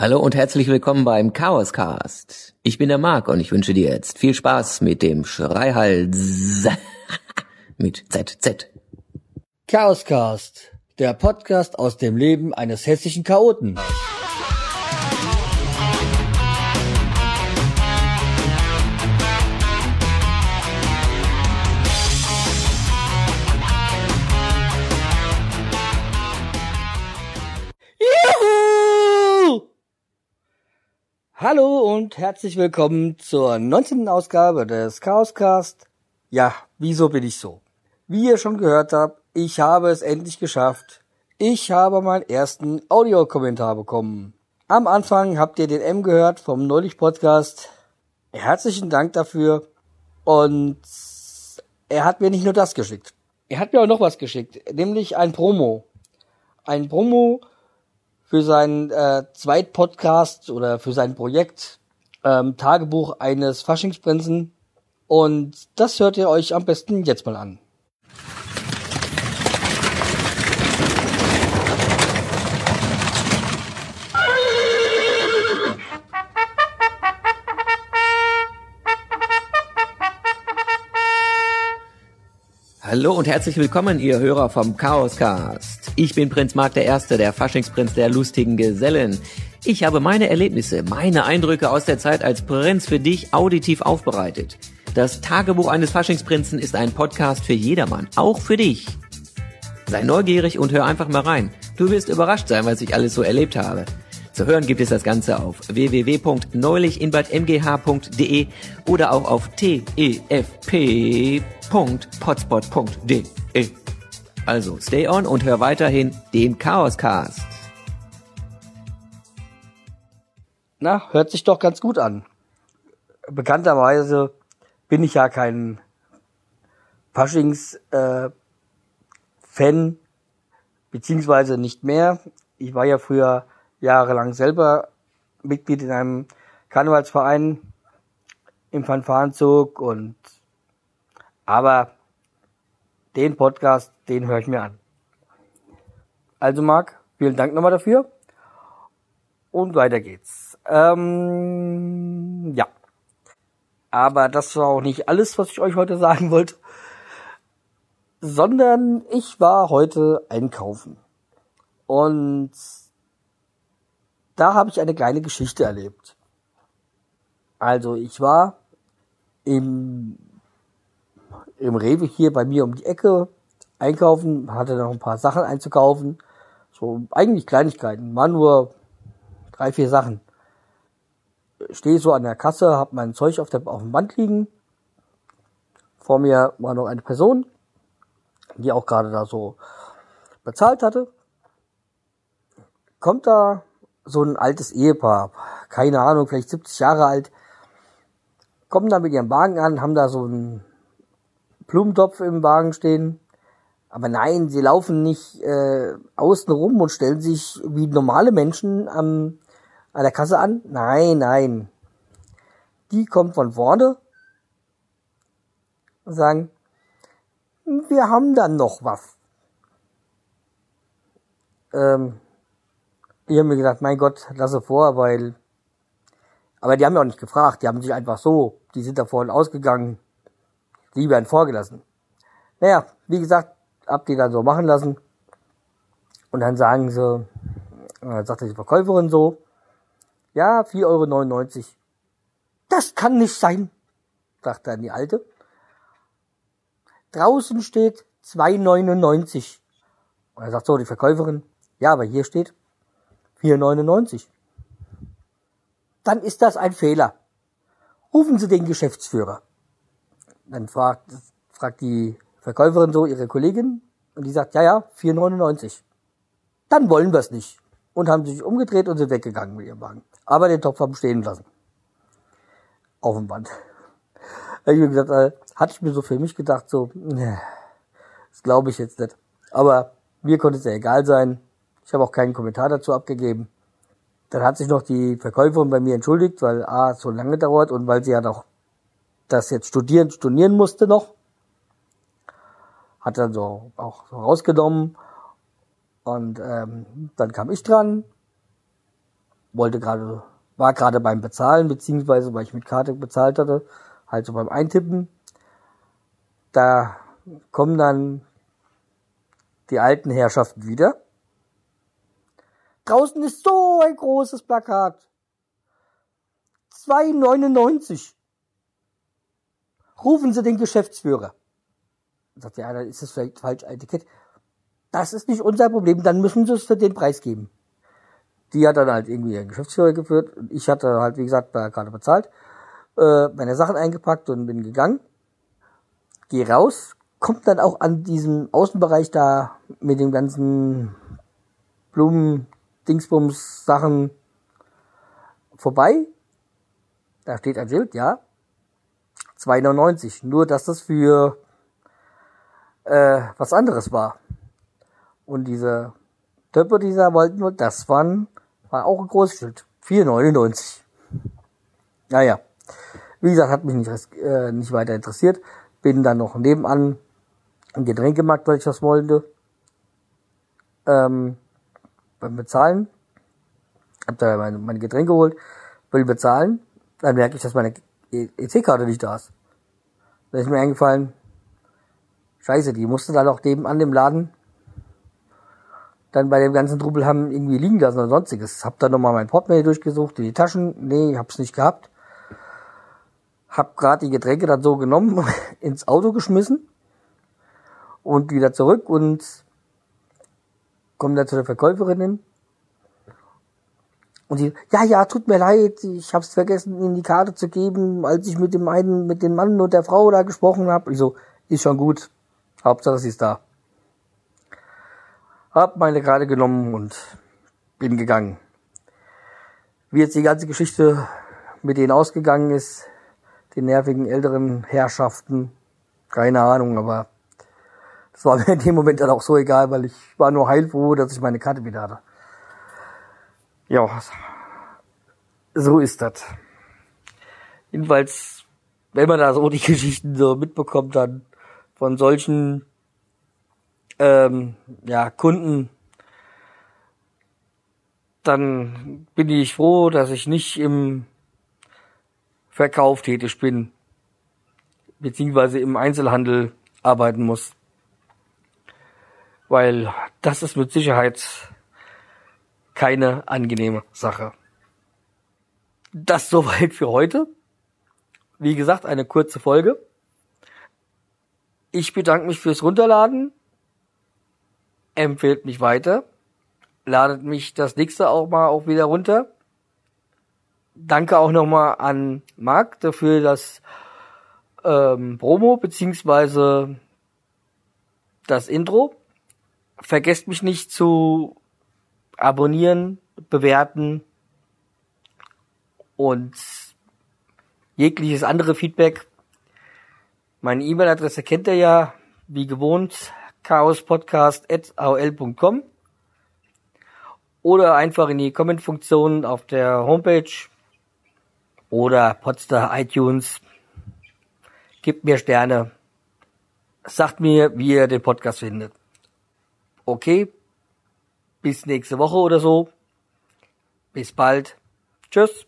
Hallo und herzlich willkommen beim Chaoscast. Ich bin der Marc und ich wünsche dir jetzt viel Spaß mit dem Schreihals mit ZZ. Chaoscast, der Podcast aus dem Leben eines hessischen Chaoten. Hallo und herzlich willkommen zur 19. Ausgabe des Chaoscast. Ja, wieso bin ich so? Wie ihr schon gehört habt, ich habe es endlich geschafft. Ich habe meinen ersten Audiokommentar bekommen. Am Anfang habt ihr den M gehört vom Neulich Podcast. Herzlichen Dank dafür. Und er hat mir nicht nur das geschickt. Er hat mir auch noch was geschickt, nämlich ein Promo. Ein Promo für seinen äh, Zweitpodcast oder für sein Projekt ähm, Tagebuch eines Faschingsprinzen. Und das hört ihr euch am besten jetzt mal an. Hallo und herzlich willkommen, ihr Hörer vom Chaoscast. Ich bin Prinz der Erste, der Faschingsprinz der lustigen Gesellen. Ich habe meine Erlebnisse, meine Eindrücke aus der Zeit als Prinz für dich auditiv aufbereitet. Das Tagebuch eines Faschingsprinzen ist ein Podcast für jedermann, auch für dich. Sei neugierig und hör einfach mal rein. Du wirst überrascht sein, was ich alles so erlebt habe. Zu hören gibt es das Ganze auf www.neulichinbadmgh.de oder auch auf tefp.potspot.de. Also stay on und hör weiterhin den Chaoscast. Na, hört sich doch ganz gut an. Bekannterweise bin ich ja kein Faschings-Fan, äh, beziehungsweise nicht mehr. Ich war ja früher jahrelang selber Mitglied in einem Karnevalsverein im Fanfarenzug und aber den Podcast, den höre ich mir an. Also Marc, vielen Dank nochmal dafür. Und weiter geht's. Ähm, ja. Aber das war auch nicht alles, was ich euch heute sagen wollte. Sondern ich war heute einkaufen. Und da habe ich eine kleine Geschichte erlebt. Also ich war im, im Rewe hier bei mir um die Ecke einkaufen, hatte noch ein paar Sachen einzukaufen. So eigentlich Kleinigkeiten, waren nur drei, vier Sachen. Stehe so an der Kasse, habe mein Zeug auf, der, auf dem Band liegen. Vor mir war noch eine Person, die auch gerade da so bezahlt hatte. Kommt da so ein altes Ehepaar, keine Ahnung, vielleicht 70 Jahre alt, kommen da mit ihrem Wagen an, haben da so einen Blumentopf im Wagen stehen. Aber nein, sie laufen nicht äh, außen rum und stellen sich wie normale Menschen am, an der Kasse an. Nein, nein. Die kommen von vorne und sagen, wir haben dann noch was. Ähm, ich habe mir gedacht, mein Gott, lasse vor, weil. Aber die haben ja auch nicht gefragt, die haben sich einfach so, die sind da vorne ausgegangen, die werden vorgelassen. Naja, wie gesagt, hab die dann so machen lassen. Und dann sagen sie, äh, sagte die Verkäuferin so, ja, 4,99 Euro. Das kann nicht sein, sagt dann die Alte. Draußen steht 2,99. Und er sagt so die Verkäuferin, ja, aber hier steht 4,99. Dann ist das ein Fehler. Rufen Sie den Geschäftsführer. Dann fragt, fragt die Verkäuferin so ihre Kollegin und die sagt, ja, ja, 4,99. Dann wollen wir es nicht. Und haben sich umgedreht und sind weggegangen mit ihrem Wagen. Aber den Topf haben stehen lassen. Auf dem Band. Ich mir gesagt, äh, hatte ich mir so für mich gedacht, so, nee, das glaube ich jetzt nicht. Aber mir konnte es ja egal sein. Ich habe auch keinen Kommentar dazu abgegeben. Dann hat sich noch die Verkäuferin bei mir entschuldigt, weil A, so lange dauert und weil sie ja noch das jetzt studieren, stornieren musste noch. Hat dann so auch so rausgenommen. Und ähm, dann kam ich dran. wollte gerade, war gerade beim Bezahlen, beziehungsweise weil ich mit Karte bezahlt hatte, halt so beim Eintippen. Da kommen dann die alten Herrschaften wieder. Draußen ist so ein großes Plakat. 2,99. Rufen Sie den Geschäftsführer. Sagt ja, dann ist das vielleicht falsch Etikett. Das ist nicht unser Problem, dann müssen Sie es für den Preis geben. Die hat dann halt irgendwie ihren Geschäftsführer geführt und ich hatte halt, wie gesagt, gerade bezahlt, äh, meine Sachen eingepackt und bin gegangen. Geh raus, kommt dann auch an diesem Außenbereich da mit den ganzen Blumen, Dingsbums, Sachen vorbei. Da steht ein Schild, ja. 2,99. Nur, dass das für äh, was anderes war. Und diese Töpfe, die sie wollten, das waren, war auch ein großes Schild. 4,99. Naja. Wie gesagt, hat mich nicht, äh, nicht weiter interessiert. Bin dann noch nebenan im Getränkemarkt, weil ich das wollte. Ähm, beim Bezahlen. Hab da meine, meine Getränke geholt, will bezahlen. Dann merke ich, dass meine EC-Karte nicht da ist. Da ist mir eingefallen, scheiße, die musste dann auch neben an dem Laden dann bei dem ganzen Trubel haben irgendwie liegen lassen oder sonstiges. Hab dann nochmal mein Portemonnaie durchgesucht, in die Taschen, nee, hab's nicht gehabt. Hab grad die Getränke dann so genommen, ins Auto geschmissen und wieder zurück und komme dann zu der Verkäuferin hin. Und die, ja, ja, tut mir leid, ich hab's vergessen, Ihnen die Karte zu geben, als ich mit dem einen, mit dem Mann und der Frau da gesprochen habe. Ich so, ist schon gut. Hauptsache sie ist da. Hab meine Karte genommen und bin gegangen. Wie jetzt die ganze Geschichte mit denen ausgegangen ist, den nervigen älteren Herrschaften, keine Ahnung, aber das war mir in dem Moment dann auch so egal, weil ich war nur heilfroh, dass ich meine Karte wieder hatte. Ja, so ist das. Jedenfalls, wenn man da so die Geschichten so mitbekommt, dann von solchen ähm, ja, Kunden, dann bin ich froh, dass ich nicht im Verkauf tätig bin, beziehungsweise im Einzelhandel arbeiten muss. Weil das ist mit Sicherheit keine angenehme Sache. Das soweit für heute. Wie gesagt, eine kurze Folge. Ich bedanke mich fürs Runterladen empfehlt mich weiter, ladet mich das nächste auch mal auch wieder runter. Danke auch nochmal an Marc dafür das ähm, Promo beziehungsweise das Intro. Vergesst mich nicht zu abonnieren, bewerten und jegliches andere Feedback. Meine E-Mail-Adresse kennt ihr ja, wie gewohnt, chaospodcast.aol.com oder einfach in die Comment-Funktion auf der Homepage oder Podstar iTunes. Gebt mir Sterne. Sagt mir, wie ihr den Podcast findet. Okay. Bis nächste Woche oder so. Bis bald. Tschüss.